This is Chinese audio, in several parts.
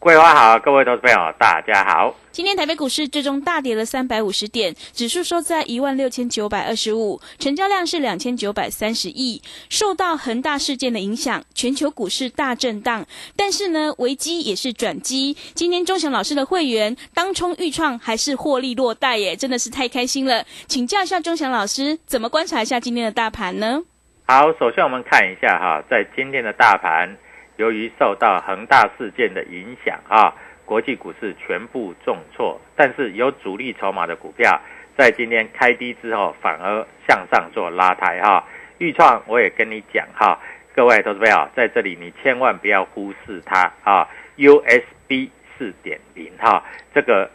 桂花好，各位投资朋友大家好。今天台北股市最终大跌了三百五十点，指数收在一万六千九百二十五，成交量是两千九百三十亿。受到恒大事件的影响，全球股市大震荡。但是呢，危机也是转机。今天钟祥老师的会员当冲预创还是获利落袋耶，真的是太开心了。请教一下钟祥老师，怎么观察一下今天的大盘呢？好，首先我们看一下哈，在今天的大盘，由于受到恒大事件的影响啊。国际股市全部重挫，但是有主力筹码的股票在今天开低之后反而向上做拉抬哈。豫创我也跟你讲哈，各位投资朋友在这里你千万不要忽视它啊。USB 四点零哈，这个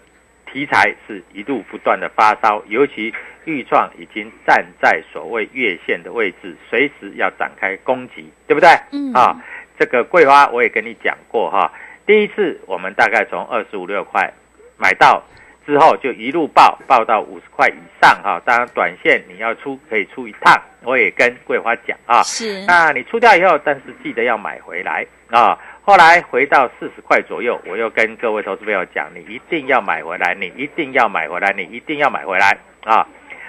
题材是一度不断的发烧，尤其豫创已经站在所谓月线的位置，随时要展开攻击，对不对？嗯啊，这个桂花我也跟你讲过哈。第一次我们大概从二十五六块买到之后，就一路报报到五十块以上哈。当然，短线你要出可以出一趟，我也跟桂花讲啊。是。那你出掉以后，但是记得要买回来啊。后来回到四十块左右，我又跟各位投资朋友讲，你一定要买回来，你一定要买回来，你一定要买回来啊。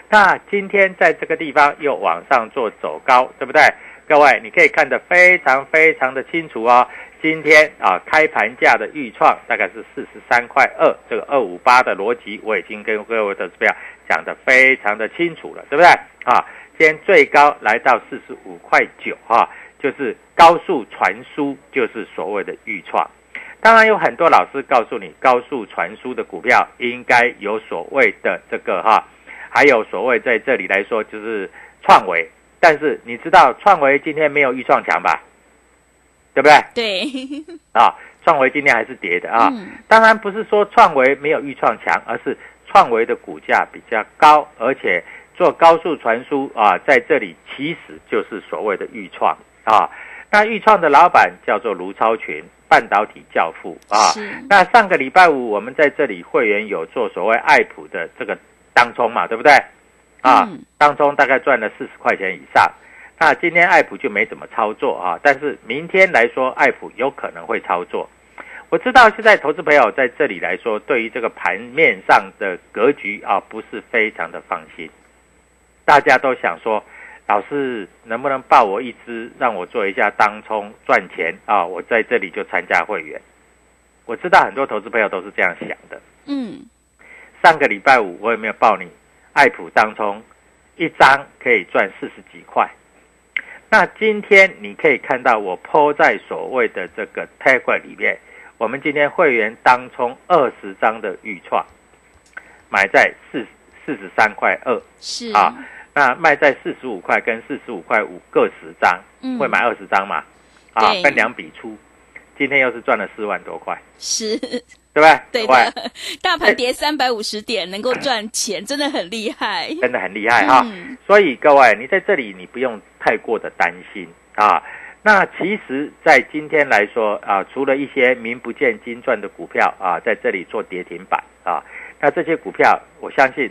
那今天在这个地方又往上做走高，对不对？各位，你可以看得非常非常的清楚哦。今天啊，开盘价的预创大概是四十三块二，这个二五八的逻辑我已经跟各位的资料讲得非常的清楚了，对不对？啊，今天最高来到四十五块九，哈，就是高速传输，就是所谓的预创。当然有很多老师告诉你，高速传输的股票应该有所谓的这个哈，还有所谓在这里来说就是创维，但是你知道创维今天没有预创强吧？对不对？对，啊，创维今天还是跌的啊。嗯当然不是说创维没有预创强，而是创维的股价比较高，而且做高速传输啊，在这里其实就是所谓的预创啊。那预创的老板叫做卢超群，半导体教父啊。是那上个礼拜五我们在这里会员有做所谓爱普的这个当冲嘛，对不对？啊，嗯当中大概赚了四十块钱以上。那今天爱普就没怎么操作啊，但是明天来说，爱普有可能会操作。我知道现在投资朋友在这里来说，对于这个盘面上的格局啊，不是非常的放心。大家都想说，老师能不能报我一支，让我做一下当冲赚钱啊？我在这里就参加会员。我知道很多投资朋友都是这样想的。嗯，上个礼拜五我有没有报你爱普当中一张可以赚四十几块？那今天你可以看到我抛在所谓的这个 Telegram 里面，我们今天会员当冲二十张的预创，买在四四十三块二是啊。那卖在四十五块跟四十五块五各十张，嗯会买二十张嘛？啊，分两笔出，今天又是赚了四万多块，是，对不对？对的，大盘跌三百五十点能够赚钱，真的很厉害。真的很厉害哈。嗯所以各位，你在这里你不用太过的担心啊。那其实，在今天来说啊，除了一些名不见经传的股票啊，在这里做跌停板啊，那这些股票，我相信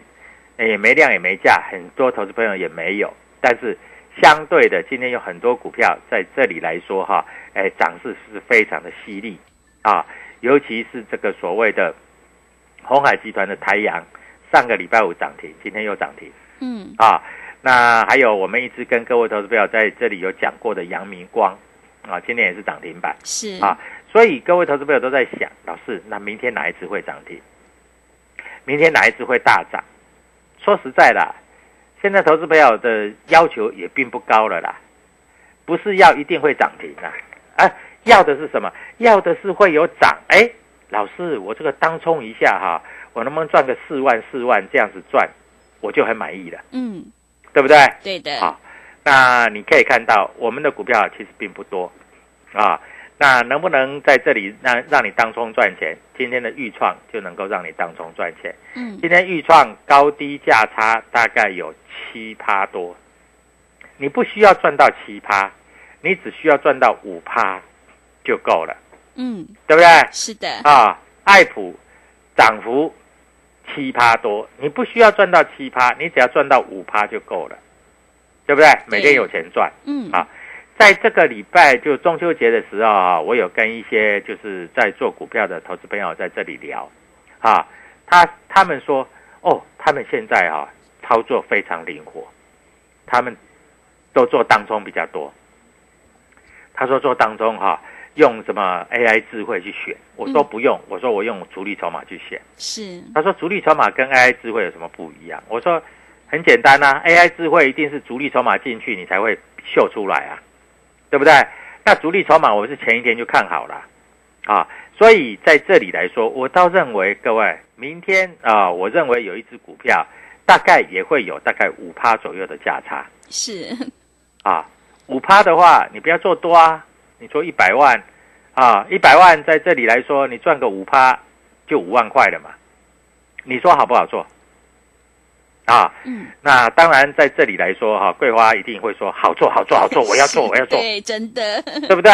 诶也没量也没价，很多投资朋友也没有。但是相对的，今天有很多股票在这里来说哈，诶，涨势是非常的犀利啊，尤其是这个所谓的红海集团的台阳，上个礼拜五涨停，今天又涨停。嗯，啊，那还有我们一直跟各位投资朋友在这里有讲过的阳明光啊，今天也是涨停板是啊，所以各位投资朋友都在想，老师，那明天哪一只会涨停？明天哪一只会大涨？说实在的，现在投资朋友的要求也并不高了啦，不是要一定会涨停啊，啊，要的是什么？要的是会有涨。哎，老师，我这个当冲一下哈，我能不能赚个四万四万这样子赚，我就很满意了。嗯，对不对？对的，好，那你可以看到我们的股票其实并不多啊。那能不能在这里让让你当冲赚钱？今天的预创就能够让你当冲赚钱。嗯，今天预创高低价差大概有七趴多，你不需要赚到七趴，你只需要赚到五趴就够了，嗯，对不对？是的，啊，爱普涨幅七趴多，你不需要赚到七趴，你只要赚到五趴就够了，对不对？每天有钱赚。嗯，啊在这个礼拜就中秋节的时候啊，我有跟一些就是在做股票的投资朋友在这里聊，啊，他他们说哦，他们现在啊操作非常灵活，他们都做当中比较多。他说做当中哈、用什么 AI 智慧去选，我说嗯不用，我说我用主力筹码去选。是，他说主力筹码跟 AI 智慧有什么不一样？我说很简单呐、a i 智慧一定是主力筹码进去你才会秀出来啊，对不对？那主力筹码我是前一天就看好了啊，所以在这里来说，我倒认为各位明天啊，我认为有一只股票大概也会有大概五趴左右的价差是，啊，五趴的话你不要做多啊，你说一百万啊，一百万在这里来说你赚个五趴就五万块了嘛，你说好不好做？啊，嗯，那当然在这里来说哈、桂花一定会说好做好做好做，我要做我要做，对，真的，对不对？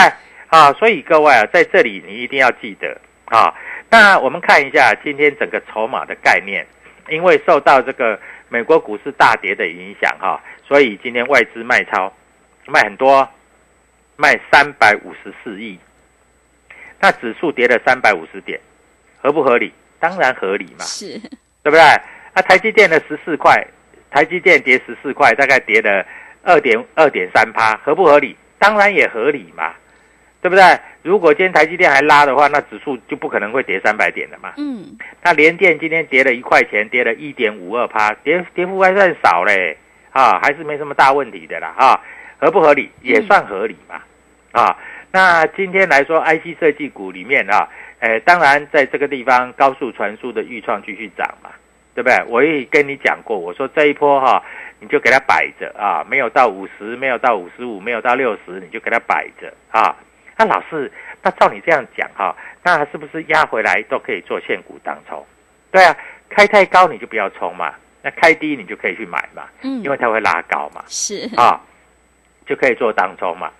啊，所以各位啊，在这里你一定要记得啊。那我们看一下今天整个筹码的概念，因为受到这个美国股市大跌的影响哈、所以今天外资卖超，卖很多，卖三百五十四亿。那指数跌了三百五十点，合不合理？当然合理嘛。是，对不对？啊，台积电的十四块，台积电跌十四块，大概跌了二点二点三趴，合不合理？当然也合理嘛，对不对？如果今天台积电还拉的话，那指数就不可能会跌三百点了嘛。嗯，那联电今天跌了一块钱，跌了一点五二趴，跌跌幅还算少嘞，啊，还是没什么大问题的啦，啊，合不合理？也算合理嘛，啊，那今天来说，IC 设计股里面啊，呃，当然在这个地方高速传输的预创继续涨嘛，对不对？我也跟你讲过，我说这一波哈、你就给它摆着啊，没有到五十，没有到五十五，没有到六十，你就给它摆着啊。那老师，那照你这样讲哈、那是不是压回来都可以做现股当冲？对啊，开太高你就不要冲嘛，那开低你就可以去买嘛，嗯，因为它会拉高嘛，是，啊，就可以做当冲嘛。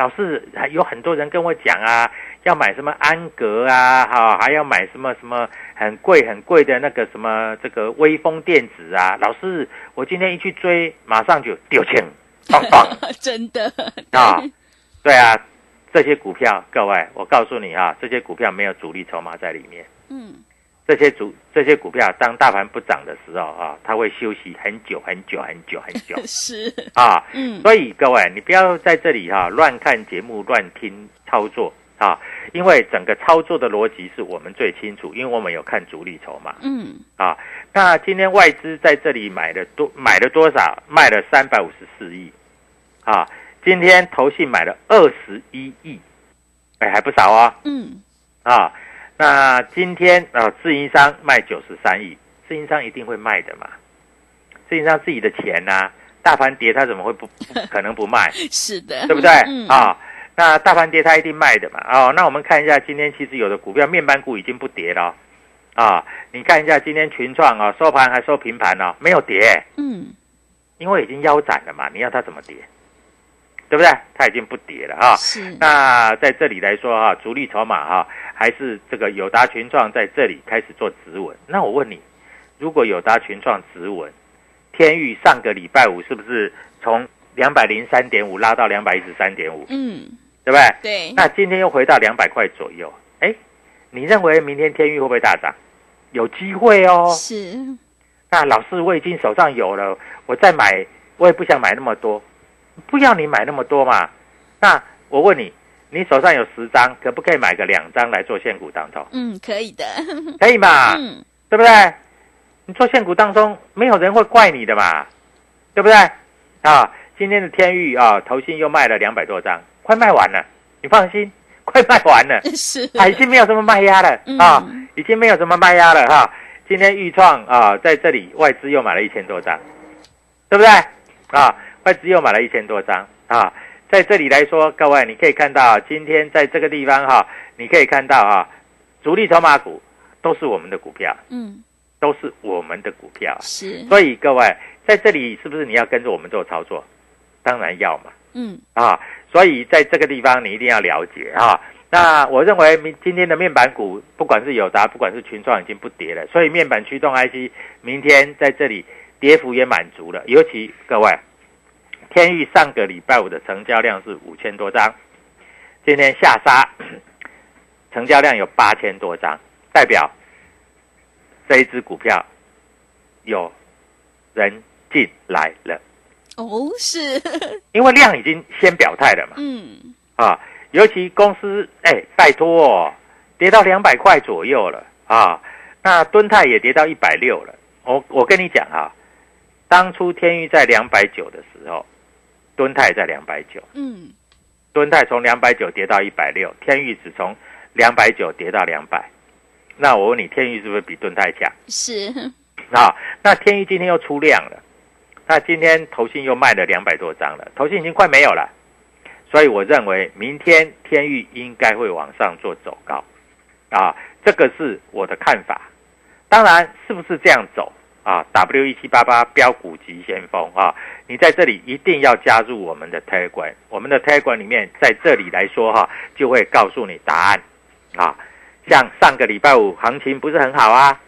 老师，还有很多人跟我讲啊，要买什么安格啊，哈、还要买什么什么很贵很贵的那个什么这个微风电子啊。老师，我今天一去追，马上就丢钱，棒棒 真的，啊！对啊，这些股票，各位，我告诉你啊，这些股票没有主力筹码在里面。嗯，这些主这些股票，当大盘不涨的时候啊，它会休息很久很久很久很久 是，啊。嗯，所以各位，你不要在这里哈、乱看节目、乱听操作啊，因为整个操作的逻辑是我们最清楚，因为我们有看主力筹码嗯，啊。那今天外资在这里买了多买了多少？卖了三百五十四亿啊。今天投信买了二十一亿，哎，还不少啊嗯，啊。那今天啊，自营商卖九十三亿，自营商一定会卖的嘛。自营商自己的钱呐、大盘跌他怎么会不不 可能不卖？是的，对不对？嗯，啊，那大盘跌它一定卖的嘛。哦，那我们看一下今天其实有的股票面板股已经不跌了哦。啊，你看一下今天群创啊，收盘还收平盘哦，没有跌，嗯，因为已经腰斩了嘛，你要它怎么跌？对不对？它已经不跌了啊。是，那在这里来说哈、主力筹码哈、还是这个友达群创在这里开始做止稳。那我问你，如果友达群创止稳，天域上个礼拜五是不是从两百零三点五拉到两百一十三点五，嗯，对不对？对，那今天又回到两百块左右，哎，你认为明天天域会不会大涨？有机会哦。是，那老师我已经手上有了，我再买，我也不想买那么多，不要你买那么多嘛。那我问你，你手上有十张，可不可以买个两张来做现股当中？嗯，可以的，可以嘛？嗯，对不对？你做现股当中，没有人会怪你的嘛，对不对？啊，今天的天域啊，投信又卖了两百多张，快卖完了，你放心，快卖完了。是，啊，已经没有什么卖压了嗯啊，已经没有什么卖压了哈。今天豫创啊，在这里外资又买了一千多张，对不对？啊，外资又买了一千多张啊，在这里来说，各位你可以看到，今天在这个地方哈，你可以看到啊，主力筹码股都是我们的股票，嗯，都是我们的股票，是，所以各位在这里是不是你要跟着我们做操作？当然要嘛。嗯，啊，所以在这个地方你一定要了解啊。那我认为明今天的面板股，不管是友达，不管是群创，已经不跌了，所以面板驱动 IC 明天在这里跌幅也满足了。尤其各位，天域上个礼拜五的成交量是五千多张，今天下杀，成交量有八千多张，代表这一只股票有人进来了，哦，是，因为量已经先表态了嘛。嗯，啊，尤其公司哎，拜托哦，跌到两百块左右了。啊，那敦泰也跌到一百六了。我我跟你讲啊，当初天域在两百九的时候，敦泰在两百九，嗯，敦泰从两百九跌到一百六，天域只从两百九跌到两百。那我问你，天域是不是比敦泰强？是，啊，那天域今天又出量了，那今天投信又卖了两百多张了，投信已经快没有了，所以我认为明天天域应该会往上做走高，啊，这个是我的看法。当然，是不是这样走啊？W 一七八八标股急先锋啊，你在这里一定要加入我们的 Telegram，我们的 Telegram 里面在这里来说哈、就会告诉你答案啊。像上个礼拜五行情不是很好啊，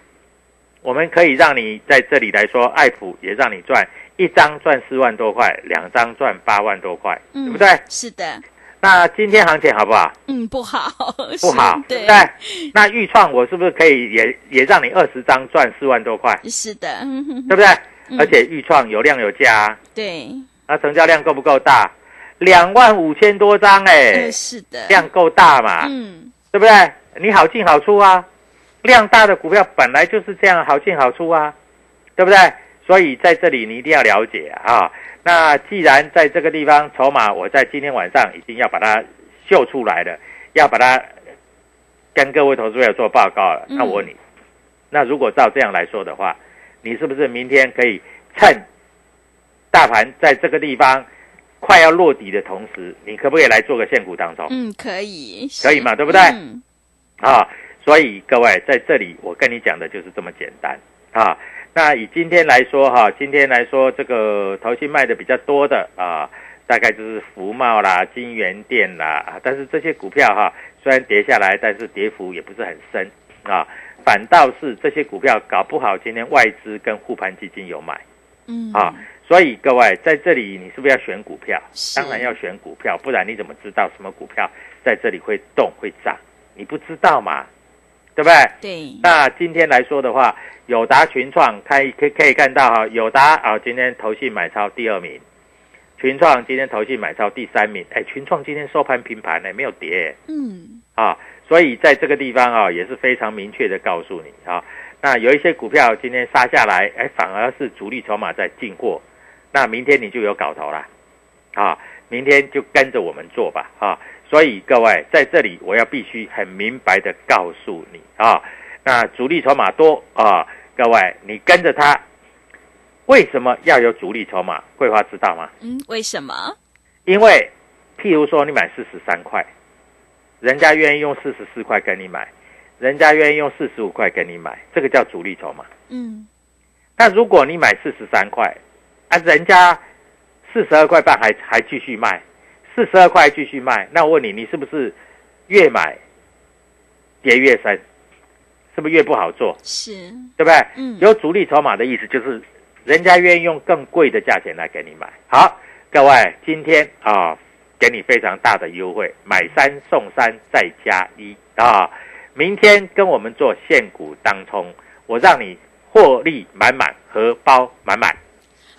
我们可以让你在这里来说，爱普也让你赚一张赚四万多块，两张赚八万多块，对不对？是的，那今天行情好不好？嗯，不好，不好，对对不，对？那预创我是不是可以也也让你二十张赚四万多块，是的，嗯哼对不对？嗯而且预创有量有价啊，对，那成交量够不够大？两万五千多张哎、呃是的，量够大嘛？嗯，对不对？你好进好出啊，量大的股票本来就是这样好进好出啊，对不对？所以在这里你一定要了解啊。那既然在这个地方筹码，我在今天晚上已经要把它秀出来了，要把它跟各位投资者做报告了。嗯那我问你，那如果照这样来说的话，你是不是明天可以趁大盘在这个地方快要落底的同时，你可不可以来做个现股当中？嗯，可以，可以嘛对不对嗯，啊，所以各位在这里，我跟你讲的就是这么简单啊。那以今天来说哈、今天来说这个投信卖的比较多的啊，大概就是福茂啦、金源店啦，啊但是这些股票哈、虽然跌下来，但是跌幅也不是很深啊，反倒是这些股票搞不好今天外资跟护盘基金有买。嗯，啊，所以各位在这里，你是不是要选股票？是当然要选股票，不然你怎么知道什么股票在这里会动会涨？你不知道嘛，对不对？对，那今天来说的话，友达群创看可以可以看到哈，友达啊今天投信买超第二名，群创今天投信买超第三名。哎，群创今天收盘平盘呢，没有跌。嗯，啊，所以在这个地方啊也是非常明确的告诉你啊。那有一些股票今天杀下来，哎，反而是主力筹码在进货，那明天你就有搞头啦，啊，明天就跟着我们做吧，啊，所以各位在这里我要必须很明白的告诉你啊，那主力筹码多啊，各位你跟着他，为什么要有主力筹码？桂花知道吗？嗯，为什么？因为譬如说你买四十三块，人家愿意用四十四块跟你买，人家愿意用四十五块跟你买，这个叫主力筹码。嗯，那如果你买四十三块，啊，人家四十二块半还还继续卖，四十二块继续卖，那我问你，你是不是越买跌越深？是不是越不好做？是，对不对？嗯有主力筹码的意思就是，人家愿意用更贵的价钱来给你买。好，各位，今天啊，给你非常大的优惠，买三送三再加一啊！明天跟我们做现股当冲，我让你获利满满，荷包满满。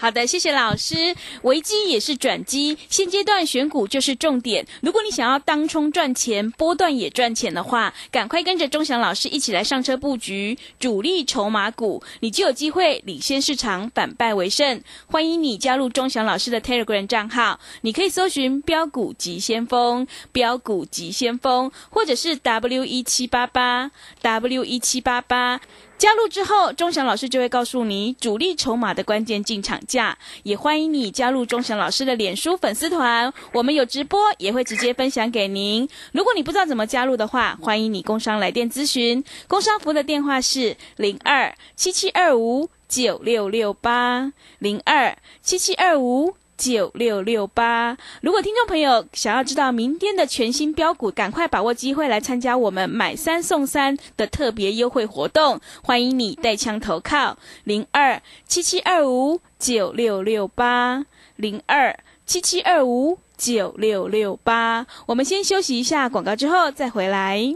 好的，谢谢老师。危机也是转机，现阶段选股就是重点。如果你想要当冲赚钱，波段也赚钱的话，赶快跟着钟祥老师一起来上车布局主力筹码股，你就有机会领先市场，反败为胜。欢迎你加入钟祥老师的 Telegram 账号，你可以搜寻“标股急先锋”、“标股急先锋”，或者是 W 一七八八 W 一七八八。加入之后，钟祥老师就会告诉你主力筹码的关键进场价，也欢迎你加入钟祥老师的脸书粉丝团，我们有直播，也会直接分享给您。如果你不知道怎么加入的话，欢迎你工商来电咨询，工商服的电话是零二七七二五九六六八零二七七二五。九六六八。如果听众朋友想要知道明天的全新标股，赶快把握机会来参加我们买三送三的特别优惠活动，欢迎你带枪投靠零二七七二五九六六八零二七七二五九六六八。我们先休息一下广告，之后再回来。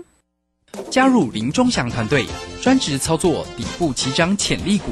加入林中祥团队，专职操作底部起涨潜力股，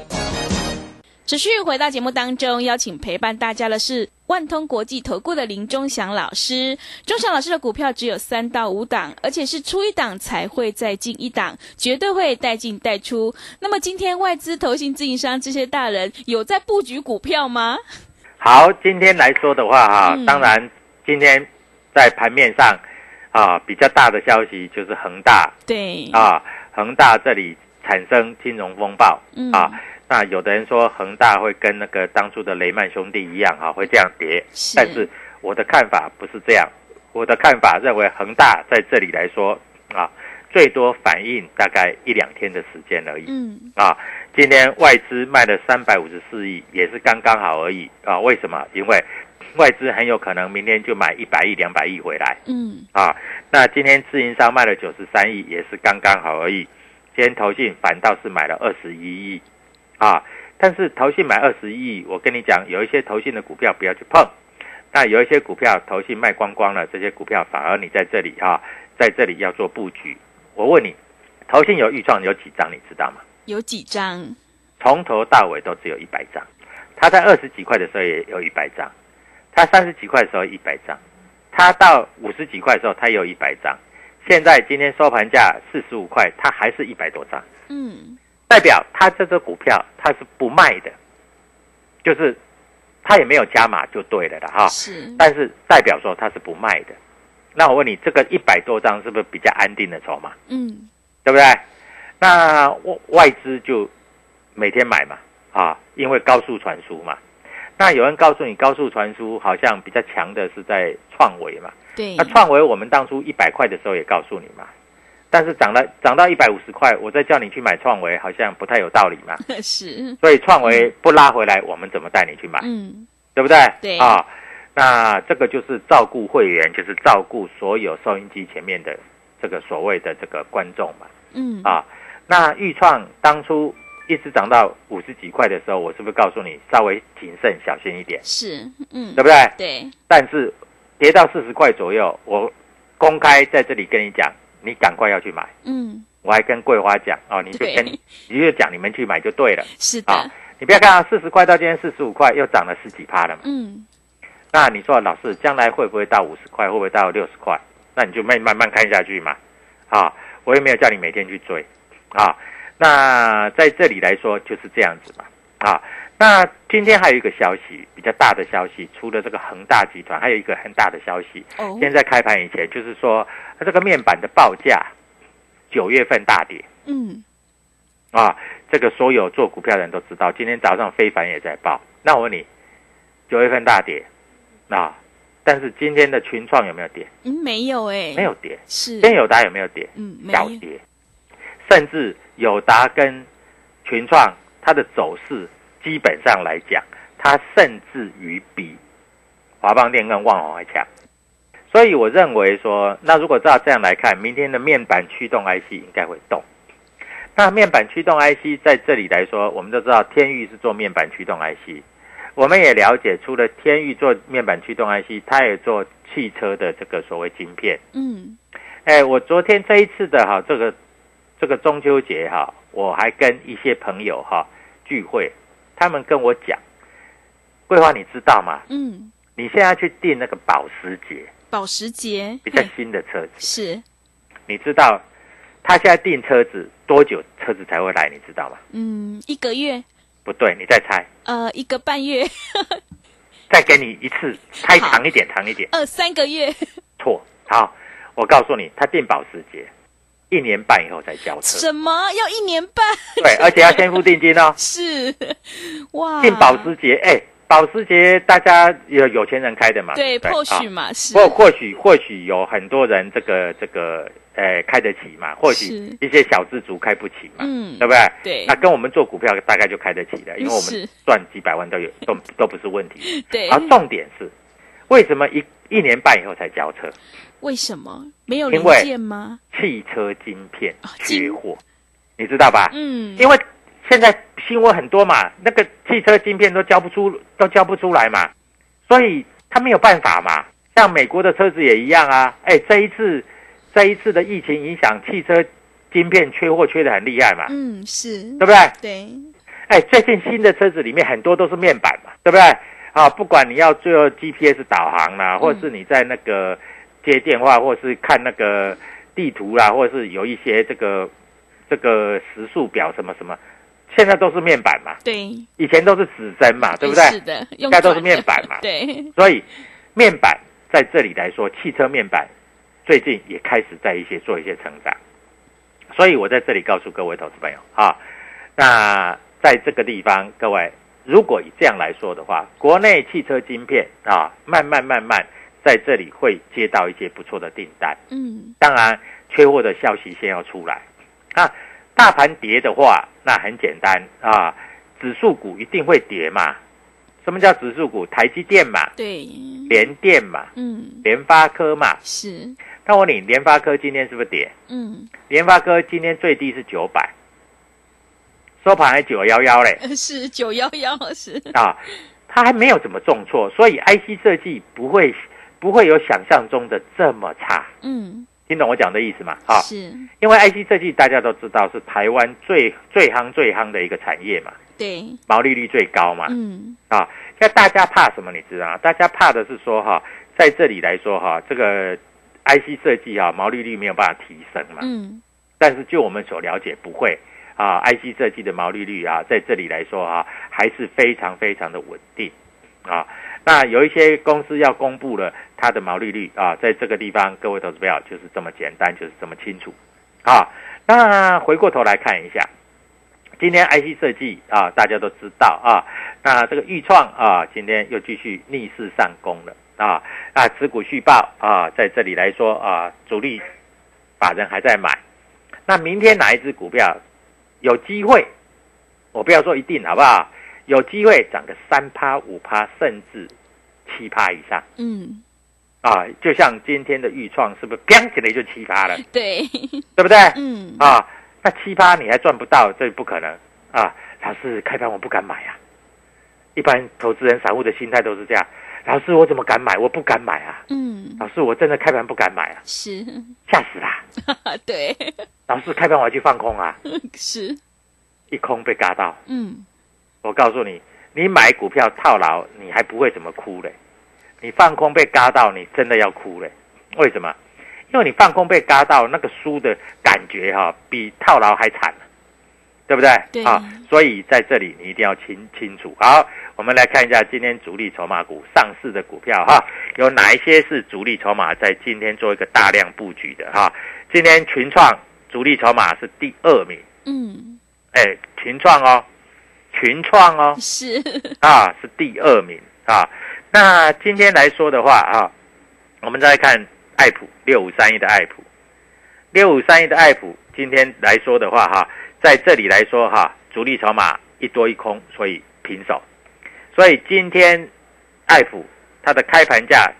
持续回到节目当中，邀请陪伴大家的是万通国际投顾的林忠祥老师。忠祥老师的股票只有三到五档，而且是出一档才会再进一档，绝对会带进带出。那么今天外资、投信、自营商这些大人有在布局股票吗？好，今天来说的话哈，嗯当然今天在盘面上啊比较大的消息就是恒大对，啊，恒大这里产生金融风暴嗯啊。那有的人说恒大会跟那个当初的雷曼兄弟一样哈、会这样跌，是但是我的看法不是这样，我的看法认为恒大在这里来说啊，最多反应大概一两天的时间而已。嗯，啊，今天外资卖了三百五十四亿，也是刚刚好而已啊。为什么？因为外资很有可能明天就买一百亿、两百亿回来嗯，啊。那今天自营商卖了九十三亿，也是刚刚好而已。今天投信反倒是买了二十一亿啊，但是投信买二十一亿，我跟你讲，有一些投信的股票不要去碰，那有一些股票投信卖光光了，这些股票反而你在这里啊，在这里要做布局。我问你，投信有预创有几张，你知道吗？有几张？从头到尾都只有一百张，他在二十几块的时候也有一百张，他三十几块的时候一百张，他到五十几块的时候他也有一百张，现在今天收盘价四十五块，他还是一百多张，嗯，代表他这只股票他是不卖的，就是他也没有加码就对了的哈，是，但是代表说他是不卖的。那我问你，这个一百多张是不是比较安定的筹码？嗯，对不对？那外外资就每天买嘛，啊，因为高速传输嘛。那有人告诉你，高速传输好像比较强的是在创维嘛。对那，创维我们当初一百块的时候也告诉你嘛，但是涨了涨到一百五十块，我再叫你去买创维，好像不太有道理嘛。是，所以创维不拉回来，我们怎么带你去买？嗯，对不对？对啊，那这个就是照顾会员，就是照顾所有收音机前面的这个所谓的这个观众嘛。嗯，啊，那豫创当初一直涨到五十几块的时候，我是不是告诉你稍微谨慎小心一点，是，嗯对，不对？对，但是跌到四十块左右，我公开在这里跟你讲，你赶快要去买。嗯，我还跟桂花讲哦，你就对跟你就讲你们去买就对了是啊的，。你不要看啊，四十块到今天四十五块，又涨了十几趴了嘛。嗯，那你说老师将来会不会到五十块？会不会到六十块？那你就慢慢慢看下去嘛。啊，我也没有叫你每天去追啊。那在这里来说就是这样子嘛。啊，那今天还有一个消息比较大的消息，除了这个恒大集团，还有一个很大的消息。哦，现在开盘以前就是说，这个面板的报价九月份大跌嗯，啊。这个所有做股票的人都知道，今天早上非凡也在报。那我问你，九月份大跌啊，但是今天的群创有没有跌？嗯，没有哎，没有跌。是今天友达有没有跌？嗯，没跌，甚至友达跟群创它的走势基本上来讲，它甚至于比华邦电跟旺宏还强。所以我认为说，那如果照这样来看，明天的面板驱动 IC 应该会动。那面板驱动 IC 在这里来说，我们都知道天域是做面板驱动 IC，我们也了解，除了天域做面板驱动 IC，它也做汽车的这个所谓晶片。嗯，哎，我昨天这一次的哈，这个这个中秋节哈，我还跟一些朋友哈聚会，他们跟我讲，桂花你知道吗？嗯，你现在去订那个保时捷保时捷比较新的车子，是，你知道他现在订车子多久车子才会来？你知道吗？嗯，一个月，不对，你再猜，呃，一个半月，再给你一次，猜长一点，长一点，呃，三个月，错。好，我告诉你，他订保时捷一年半以后才交车，什么要一年半？对，而且要先付定金哦。是，哇，进保时捷，哎、保时捷大家有有钱人开的嘛？对，不或许啊嘛，是，或或许或许有很多人这个这个，呃，开得起嘛，或许一些小资族开不起嘛，嗯对不对？对那跟我们做股票大概就开得起的，因为我是们赚几百万都有，都都不是问题。对，而重点是，为什么一一年半以后才交车？为什么没有零件吗？汽车晶片缺货，你知道吧？嗯，因为现在新闻很多嘛，那个汽车晶片都交不出，都交不出来嘛，所以他没有办法嘛。像美国的车子也一样啊，哎，这一次这一次的疫情影响，汽车晶片缺货缺的很厉害嘛，嗯，是，对不对？对，哎，最近新的车子里面很多都是面板嘛，对不对？啊，不管你要最后 GPS 导航啦，或者是你在那个接电话，或者是看那个地图啦，或者是有一些这个这个时速表什么什么，现在都是面板嘛，对，以前都是指针嘛，对不对？是的，应应该都是面板嘛。对，所以面板在这里来说，汽车面板最近也开始在一些做一些成长。所以我在这里告诉各位投资朋友啊，那在这个地方，各位如果以这样来说的话，国内汽车晶片啊，慢慢慢慢在这里会接到一些不错的订单。嗯，当然，缺货的消息先要出来。那，大盘跌的话，那很简单啊，指数股一定会跌嘛。什么叫指数股？台积电嘛，对，联电嘛，嗯，联发科嘛。是，那我问你，联发科今天是不是跌？嗯，联发科今天最低是九百，收盘还九幺幺嘞 是九幺幺，是，啊，它还没有怎么重挫，所以 IC 设计不会不会有想象中的这么差。嗯，听懂我讲的意思吗？啊，是，因为 IC 设计大家都知道是台湾最最夯最夯的一个产业嘛，对，毛利率最高嘛。嗯，啊，那大家怕什么？你知道？大家怕的是说哈，在这里来说哈，这个 IC 设计哈毛利率没有办法提升嘛。嗯，但是就我们所了解，不会啊，IC 设计的毛利率啊，在这里来说啊，还是非常非常的稳定啊。那有一些公司要公布了它的毛利率啊，在这个地方，各位投资朋友就是这么简单，就是这么清楚啊。那回过头来看一下，今天 IC 设计啊，大家都知道啊，那这个豫创啊，今天又继续逆势上攻了啊啊，持股续报啊，在这里来说啊，主力法人还在买。那明天哪一只股票有机会？我不要说一定，好不好？有机会涨个三趴、五趴，甚至七趴以上嗯，啊！就像今天的预创，是不是砰起来就七趴了？对，对不对？嗯，啊，那七趴你还赚不到，这不可能啊！老师开盘我不敢买啊。一般投资人、散户的心态都是这样。老师，我怎么敢买？我不敢买啊！嗯，老师，我真的开盘不敢买啊，是，吓死啦！对，老师，开盘我要去放空啊，是，一空被嘎到。嗯，我告诉你，你买股票套牢，你还不会怎么哭嘞。你放空被嘎到，你真的要哭嘞。为什么？因为你放空被嘎到，那个输的感觉哈，比套牢还惨，对不对？对啊，所以在这里你一定要清清楚。好，我们来看一下今天主力筹码股上市的股票哈，有哪一些是主力筹码在今天做一个大量布局的哈？今天群创主力筹码是第二名，嗯，哎，群创哦，群创哦，是，啊，是第二名。啊。那今天来说的话啊，我们再看爱普六五三一的爱普，六五三一的爱普，今天来说的话哈，在这里来说哈，主力筹码一多一空，所以平手。所以今天爱普它的开盘价、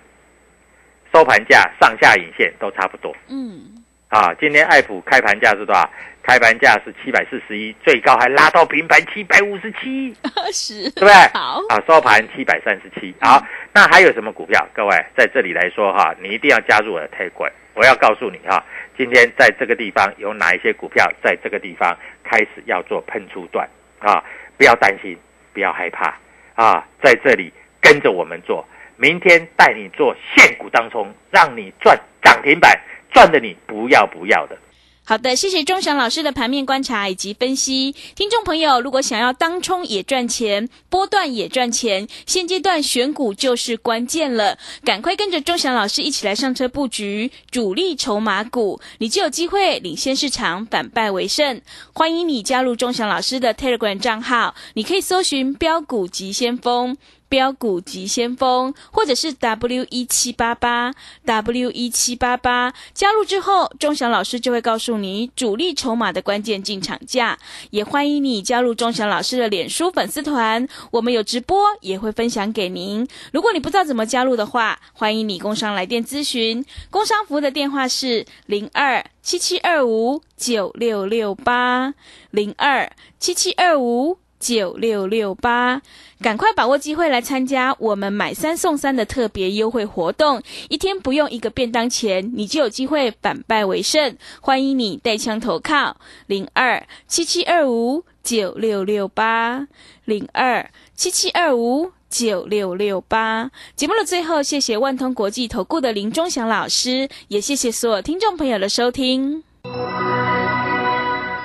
收盘价上下影线都差不多。嗯，啊，今天爱普开盘价是多少？开盘价是七百四十一，最高还拉到平盘七百五十七，是，对不对？好，啊，收盘七百三十七。好，那还有什么股票？各位在这里来说哈，你一定要加入我的 t a e 我要告诉你哈，今天在这个地方有哪一些股票在这个地方开始要做喷出段啊？不要担心，不要害怕啊，在这里跟着我们做，明天带你做现股当中，让你赚涨停板，赚的你不要不要的。好的，谢谢钟祥老师的盘面观察以及分析。听众朋友，如果想要当冲也赚钱，波段也赚钱，现阶段选股就是关键了。赶快跟着钟祥老师一起来上车布局主力筹码股，你就有机会领先市场，反败为胜。欢迎你加入钟祥老师的 Telegram 账号，你可以搜寻标股急先锋。标股急先锋，或者是 W 一七八八 W 一七八八，加入之后，钟祥老师就会告诉你主力筹码的关键进场价。也欢迎你加入钟祥老师的脸书粉丝团，我们有直播，也会分享给您。如果你不知道怎么加入的话，欢迎你工商来电咨询，工商服务的电话是零二七七二五九六六八零二七七二五。九六六八，赶快把握机会来参加我们买三送三的特别优惠活动，一天不用一个便当钱，你就有机会反败为胜。欢迎你带枪投靠零二七七二五九六六八零二七七二五九六六八。节目的最后，谢谢万通国际投顾的林忠祥老师，也谢谢所有听众朋友的收听。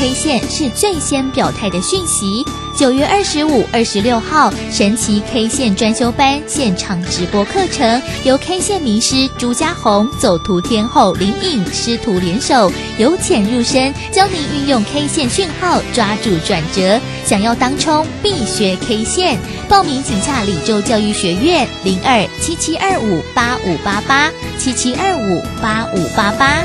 K 线是最先表态的讯息。九月二十五、二十六号，神奇 K 线专修班现场直播课程，由 K 线名师朱家红、走图天后林颖师徒联手，由浅入深，教您运用 K 线讯号抓住转折。想要当冲，必学 K 线。报名请洽李州教育学院零二七七二五八五八八七七二五八五八八。